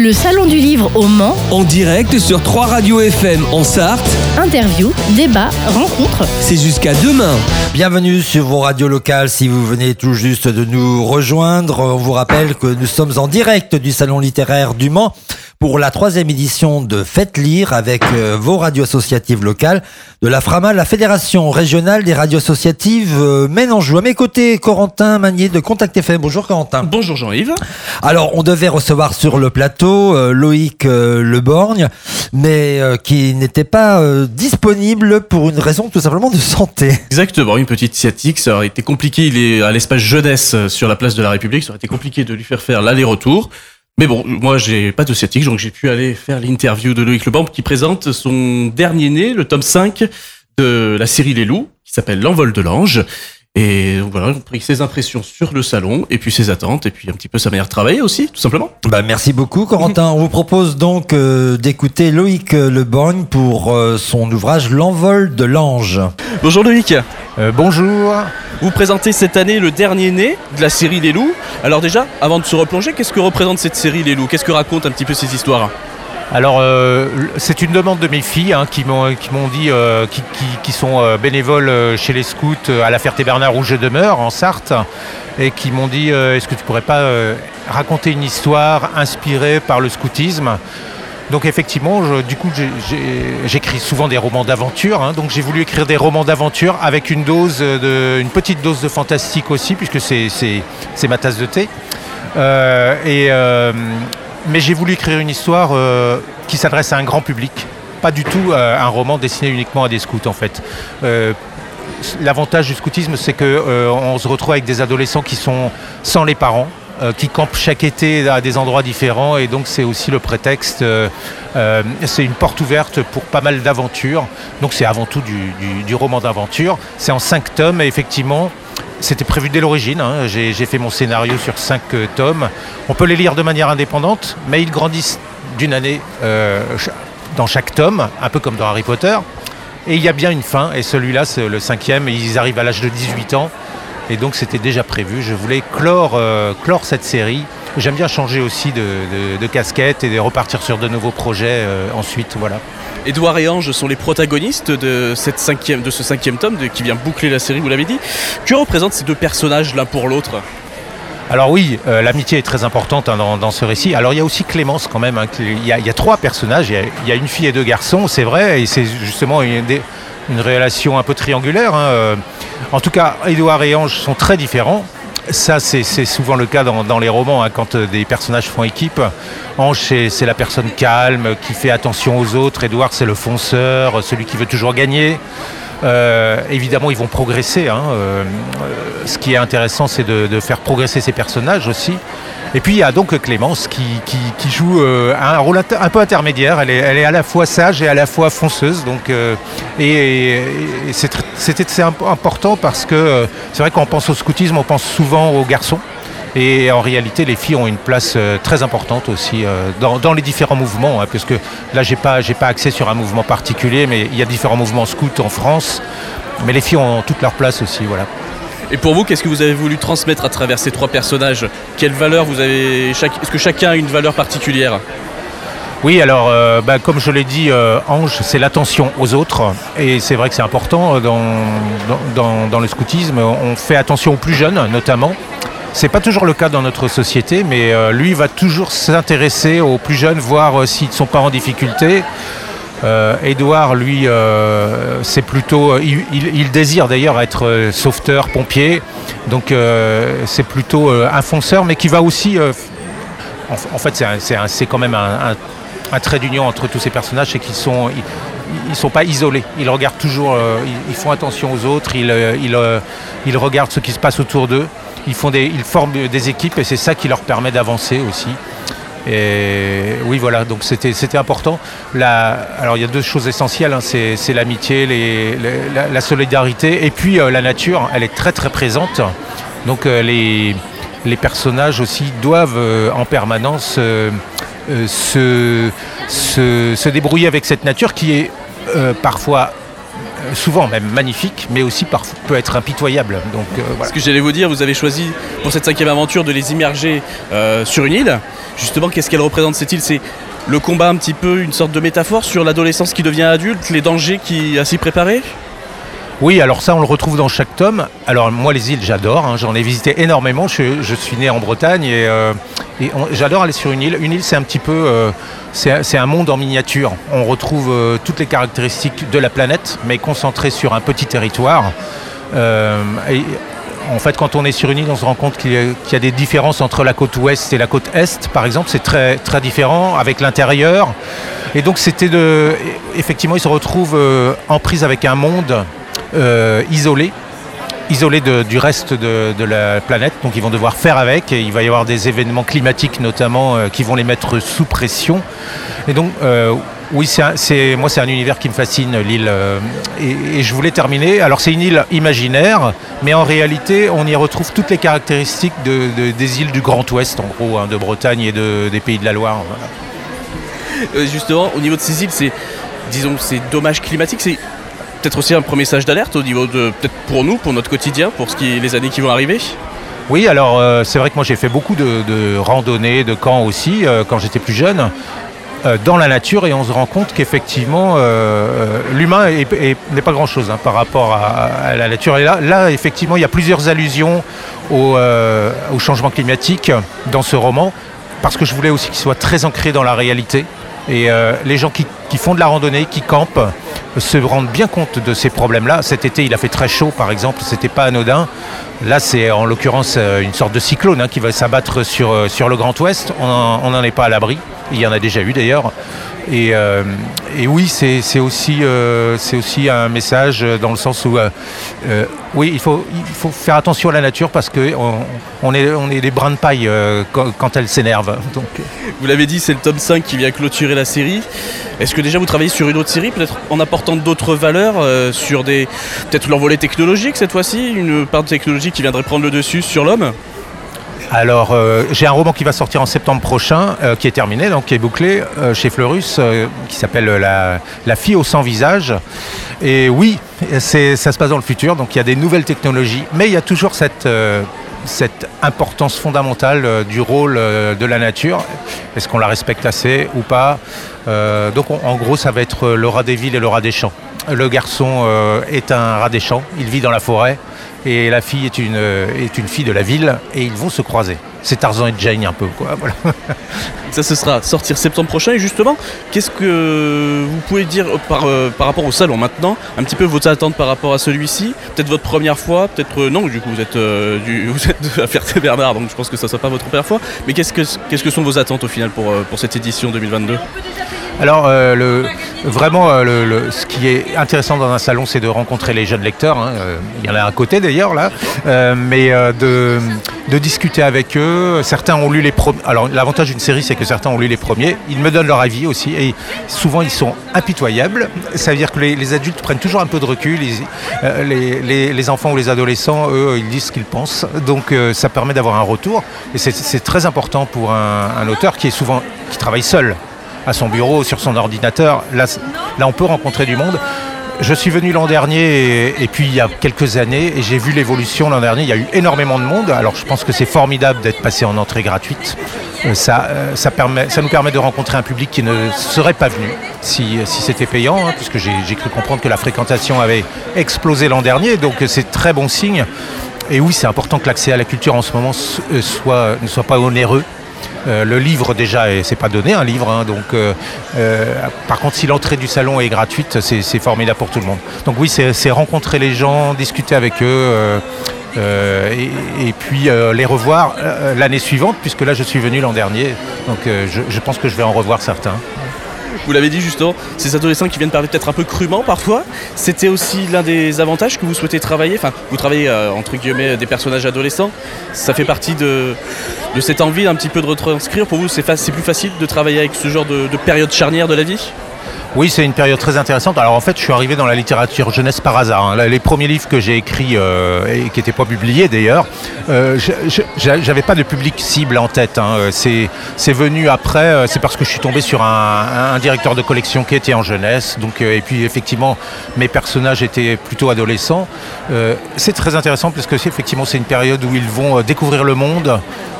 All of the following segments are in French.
Le Salon du Livre au Mans, En direct sur 3 radios FM en Sarthe, interview, débat, rencontre. c'est jusqu'à demain. Bienvenue sur vos radios locales. Si vous venez tout juste de nous rejoindre, on vous rappelle que nous sommes en direct du Salon littéraire du Mans pour la troisième édition de Faites lire avec euh, vos radios associatives locales de la FRAMA, la Fédération régionale des radios associatives euh, Maine-Anjou. À mes côtés, Corentin Magnier de Contact FM. Bonjour Corentin. Bonjour Jean-Yves. Alors, on devait recevoir sur le plateau euh, Loïc euh, Leborgne, mais qui n'était pas disponible pour une raison tout simplement de santé. Exactement, une petite sciatique, ça aurait été compliqué, il est à l'espace jeunesse sur la place de la République, ça aurait été compliqué de lui faire faire l'aller-retour. Mais bon, moi j'ai pas de sciatique, donc j'ai pu aller faire l'interview de Loïc Leban qui présente son dernier né, le tome 5 de la série Les Loups, qui s'appelle L'envol de l'ange. Et donc voilà, on a pris ses impressions sur le salon, et puis ses attentes, et puis un petit peu sa manière de travailler aussi, tout simplement. Bah, merci beaucoup, Corentin. On vous propose donc euh, d'écouter Loïc Leborgne pour euh, son ouvrage L'envol de l'ange. Bonjour Loïc Euh, bonjour. Vous présentez cette année le dernier né de la série Les Loups. Alors déjà, avant de se replonger, qu'est-ce que représente cette série Les Loups? Qu'est-ce que raconte un petit peu ces histoires? Alors, euh, c'est une demande de mes filles hein, qui m'ont dit, euh, qui, qui- sont euh, bénévoles chez les scouts à la Ferté-Bernard où je demeure, en Sarthe, et qui m'ont dit est-ce que tu pourrais pas raconter une histoire inspirée par le scoutisme? Donc effectivement, je- du coup, j'écris souvent des romans d'aventure. hein. donc j'ai voulu écrire des romans d'aventure avec une dose de, une petite dose de fantastique aussi, puisque c'est ma tasse de thé. Et, mais j'ai voulu écrire une histoire euh, qui s'adresse à un grand public, pas du tout euh, un roman destiné uniquement à des scouts en fait. Euh, L'avantage du scoutisme, c'est que euh, on se retrouve avec des adolescents qui sont sans les parents, qui campent chaque été à des endroits différents, et donc c'est aussi le prétexte. c'est une porte ouverte pour pas mal d'aventures. Donc c'est avant tout du, du- du roman d'aventure. C'est en cinq tomes, et effectivement, c'était prévu dès l'origine. hein. J'ai fait mon scénario sur cinq euh, tomes. On peut les lire de manière indépendante, mais ils grandissent d'une année euh, dans chaque tome, un peu comme dans Harry Potter. Et il y a bien une fin, et celui-là, c'est le cinquième, ils arrivent à l'âge de 18 ans. Et donc c'était déjà prévu. Je voulais clore, euh, clore cette série. J'aime bien changer aussi de, de- de casquette et de repartir sur de nouveaux projets euh, ensuite. Voilà. Édouard et Ange sont les protagonistes de, cette cinquième, de ce cinquième tome de- qui vient boucler la série, vous l'avez dit. Que représentent ces deux personnages l'un pour l'autre? Alors oui, euh, l'amitié est très importante hein, dans, dans ce récit. Alors il y a aussi Clémence quand même. hein, il, y a, il y a trois personnages. Il y a, il y a une fille et deux garçons, c'est vrai, et c'est justement une relation un peu triangulaire. hein, euh. En tout cas, Édouard et Ange sont très différents. Ça, c'est souvent le cas dans, les romans, hein, quand euh, des personnages font équipe. Ange, c'est la personne calme, qui fait attention aux autres. Édouard, c'est le fonceur, celui qui veut toujours gagner. Euh, évidemment, ils vont progresser. hein, euh, ce qui est intéressant, c'est de faire progresser ces personnages aussi. Et puis il y a donc Clémence qui, joue euh, un rôle un peu intermédiaire. Elle est, à la fois sage et à la fois fonceuse. Donc, euh, et, c'est important parce que euh, c'est vrai qu'on pense au scoutisme, on pense souvent aux garçons. Et en réalité, les filles ont une place très importante aussi dans, les différents mouvements, hein, puisque là, j'ai pas, pas accès sur un mouvement particulier, mais il y a différents mouvements scouts en France. Mais les filles ont toute leur place aussi, voilà. Et pour vous, qu'est-ce que vous avez voulu transmettre à travers ces trois personnages? Quelle valeur vous avez. Est-ce que chacun a une valeur particulière? Oui, alors, euh, bah, comme je l'ai dit, euh, Ange, c'est l'attention aux autres. Et c'est vrai que c'est important euh, dans, dans, le scoutisme. On fait attention aux plus jeunes, notamment. C'est pas toujours le cas dans notre société, mais lui va toujours s'intéresser aux plus jeunes, voir s'ils ne sont pas en difficulté. Euh, Édouard, lui, euh, c'est plutôt, euh, il, désire d'ailleurs être euh, sauveteur, pompier, donc euh, c'est plutôt euh, un fonceur, mais qui va aussi, euh, en, fait, c'est quand même un, trait d'union entre tous ces personnages, c'est qu'ils sont, ils sont pas isolés. Ils regardent toujours, euh, ils, font attention aux autres, ils, euh, euh, regardent ce qui se passe autour d'eux. Ils forment des équipes et c'est ça qui leur permet d'avancer aussi. Et oui, voilà, donc c'était important. Alors il y a deux choses essentielles, hein, c'est l'amitié, la, solidarité, et puis euh, la nature, elle est très très présente. Donc euh, les, les personnages aussi doivent euh, en permanence se, se, se débrouiller avec cette nature qui est parfois souvent même magnifique, mais aussi parfois peut être impitoyable. Donc euh, voilà. Ce que j'allais vous dire, vous avez choisi pour cette cinquième aventure de les immerger euh, sur une île. Justement, qu'est-ce qu'elle représente cette île? C'est le combat un petit peu, une sorte de métaphore sur l'adolescence qui devient adulte, les dangers qui à s'y préparer? Oui, alors ça, on le retrouve dans chaque tome. Alors moi, les îles, j'adore. hein, J'en ai visité énormément. Je, je suis né en Bretagne et, euh, j'adore aller sur une île. Une île, c'est un petit peu, euh, c'est un monde en miniature. On retrouve euh, toutes les caractéristiques de la planète, mais concentrées sur un petit territoire. Euh, en fait, quand on est sur une île, on se rend compte qu'il y, a- des différences entre la côte ouest et la côte est, par exemple. C'est très, très différent avec l'intérieur. Et donc, c'était de. Effectivement, ils se retrouvent en prise avec un monde isolé, isolé de- du reste de, la planète. Donc, ils vont devoir faire avec. Et il va y avoir des événements climatiques, notamment, euh, qui vont les mettre sous pression. Et donc, euh, oui, c'est c'est moi, c'est un univers qui me fascine, l'île. euh, et, je voulais terminer. Alors, c'est une île imaginaire, mais en réalité, on y retrouve toutes les caractéristiques de- de- des îles du Grand Ouest, en gros, hein, de Bretagne et de- des Pays de la Loire. Justement, au niveau de ces îles, c'est, disons, ces dommages climatiques, c'est peut-être aussi un premier message d'alerte au niveau de, peut-être pour nous, pour notre quotidien, pour ce qui, les années qui vont arriver? Oui, alors euh, c'est vrai que moi j'ai fait beaucoup de, randonnées, de camps aussi euh, quand j'étais plus jeune, euh, dans la nature et on se rend compte qu'effectivement l'humain est- est- n'est pas grand-chose hein, par rapport à, la nature. Et là, là, effectivement, il y a plusieurs allusions au, changement climatique dans ce roman, parce que je voulais aussi qu'il soit très ancré dans la réalité. Et les gens qui font de la randonnée, qui campent, se rendent bien compte de ces problèmes-là. Cet été, il a fait très chaud, par exemple, c'était pas anodin. Là, c'est en l'occurrence euh, une sorte de cyclone hein, qui va s'abattre sur, euh, sur le Grand Ouest. On n'en est pas à l'abri. Il y en a déjà eu d'ailleurs. Et, euh, oui, c'est aussi, aussi un message dans le sens où, oui, il faut, il faut faire attention à la nature parce qu'on on est, on est des brins de paille quand, elle s'énerve. Vous l'avez dit, c'est le tome 5 qui vient clôturer la série. Est-ce que déjà vous travaillez sur une autre série, peut-être en apportant d'autres valeurs, sur des. peut-être leur volet technologique cette fois-ci, une part de technologie qui viendrait prendre le dessus sur l'homme Alors, euh, j'ai un roman qui va sortir en septembre prochain, euh, qui est terminé, donc qui est bouclé euh, chez Fleurus, qui s'appelle la, La fille au sans visage. Et oui, c'est, ça se passe dans le futur, donc il y a des nouvelles technologies, mais il y a toujours cette, cette importance fondamentale du rôle de la nature. Est-ce qu'on la respecte assez ou pas Donc, on- en gros, ça va être le rat des villes et le rat des champs. Le garçon est un rat des champs, il vit dans la forêt, et la fille est une, est une fille de la ville, et ils vont se croiser. C'est Tarzan et Jane un peu, quoi. Voilà. Ça, ce sera sortir septembre prochain. Et justement, qu'est-ce que vous pouvez dire euh, par, euh, par rapport au salon maintenant? Un petit peu vos attentes par rapport à celui-ci? Peut-être votre première fois Peut-être euh, non, du coup, vous êtes, euh, du, vous êtes de la Ferté-Bernard, donc je pense que ça ne sera pas votre première fois. Mais qu'est-ce que, qu'est-ce que sont vos attentes au final pour, euh, pour cette édition 2022 Alors, euh, vraiment, euh, ce qui est intéressant dans un salon, c'est de rencontrer les jeunes lecteurs. hein. Euh, Il y en a à côté d'ailleurs, là. Mais de, discuter avec eux. Certains ont lu les premiers. Alors, l'avantage d'une série, c'est que certains ont lu les premiers. Ils me donnent leur avis aussi. Et souvent, ils sont impitoyables. Ça veut dire que les, adultes prennent toujours un peu de recul. Les, enfants ou les adolescents, eux, ils disent ce qu'ils pensent. Donc, ça permet d'avoir un retour. Et c'est- c'est très important pour un, un auteur qui est souvent qui travaille seul à son bureau, sur son ordinateur. Là, là on peut rencontrer du monde. Je suis venu l'an dernier et, puis il y a quelques années et j'ai vu l'évolution l'an dernier. Il y a eu énormément de monde. Alors je pense que c'est formidable d'être passé en entrée gratuite. Euh, ça, euh, ça, nous permet de rencontrer un public qui ne serait pas venu si, c'était payant, hein, puisque j'ai cru comprendre que la fréquentation avait explosé l'an dernier. Donc euh, c'est très bon signe. Et oui, c'est important que l'accès à la culture en ce moment ne soit pas onéreux. Euh, le livre déjà, c'est pas donné un livre, hein, donc euh, euh, par contre si l'entrée du salon est gratuite, c'est formidable pour tout le monde. Donc oui, c'est rencontrer les gens, discuter avec eux, et, puis les revoir l'année suivante, puisque là je suis venu l'an dernier, donc je pense que je vais en revoir certains. Vous l'avez dit justement, ces adolescents qui viennent parler peut-être un peu crûment parfois, c'était aussi l'un des avantages que vous souhaitez travailler? Enfin, vous travaillez euh, entre guillemets des personnages adolescents. Ça fait partie de, cette envie un petit peu de retranscrire. Pour vous, c'est plus facile de travailler avec ce genre de période charnière de la vie? Oui, c'est une période très intéressante. Alors en fait, je suis arrivé dans la littérature jeunesse par hasard. hein. Les premiers livres que j'ai écrits euh, et qui n'étaient pas publiés d'ailleurs, euh, j'avais pas de public cible en tête. hein. Euh, C'est venu après. C'est parce que je suis tombé sur un, directeur de collection qui était en jeunesse. Donc et puis effectivement, mes personnages étaient plutôt adolescents. C'est très intéressant parce que effectivement c'est une période où ils vont découvrir le monde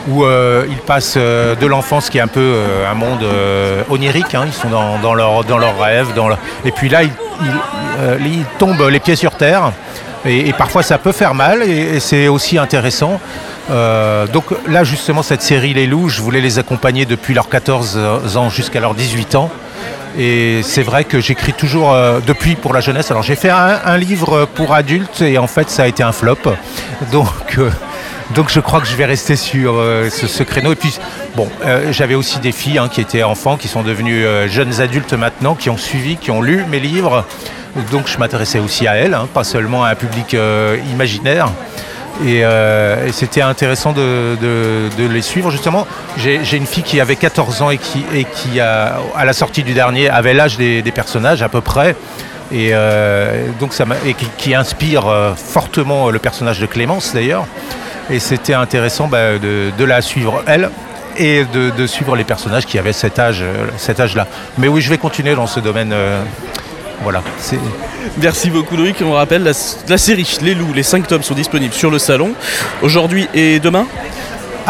où ils passent de l'enfance qui est un peu un monde onirique, hein, ils sont dans, dans leur, dans leurs et puis là ils, euh, ils tombent les pieds sur terre, et, parfois ça peut faire mal, et, c'est aussi intéressant. Euh, donc là justement cette série Les Loups, je voulais les accompagner depuis leurs 14 ans jusqu'à leurs 18 ans. Et c'est vrai que j'écris toujours euh, depuis pour la jeunesse. Alors j'ai fait un, livre pour adultes et en fait ça a été un flop. Donc, donc je crois que je vais rester sur euh, ce, créneau. Et puis bon, euh, j'avais aussi des filles hein, qui étaient enfants, qui sont devenues euh, jeunes adultes maintenant, qui ont suivi, qui ont lu mes livres. Donc je m'intéressais aussi à elles, hein, pas seulement à un public imaginaire. Et, c'était intéressant de, les suivre. Justement, j'ai une fille qui avait 14 ans et qui, et qui à la sortie du dernier, avait l'âge des, personnages à peu près. Et donc qui, inspire fortement le personnage de Clémence d'ailleurs. Et c'était intéressant bah, de, la suivre elle et de, suivre les personnages qui avaient cet âge, euh, cet âge-là. Mais oui, je vais continuer dans ce domaine. euh, voilà. Merci beaucoup Loïc. On rappelle, la, la série Les Loups, les 5 tomes sont disponibles sur le salon aujourd'hui et demain?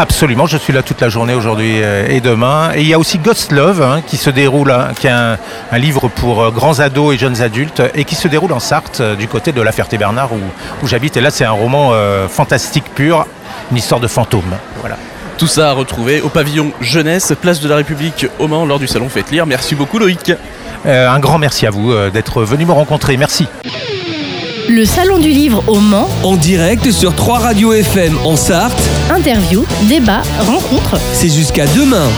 Absolument, je suis là toute la journée aujourd'hui euh, et demain. Et il y a aussi Ghost Love hein, qui se déroule, hein, qui est un, un livre pour euh, grands ados et jeunes adultes et qui se déroule en Sarthe, euh, du côté de la Ferté-Bernard où, où j'habite. Et là, c'est un roman euh, fantastique pur, une histoire de fantôme. Voilà. Tout ça à retrouver au pavillon Jeunesse, place de la République au Mans lors du salon Faites Lire. Merci beaucoup Loïc. Euh, un grand merci à vous euh, d'être venu me rencontrer. Merci. Le Salon du Livre au Mans, En direct sur 3 radios FM en Sarthe, interview, débat, rencontre. c'est jusqu'à demain.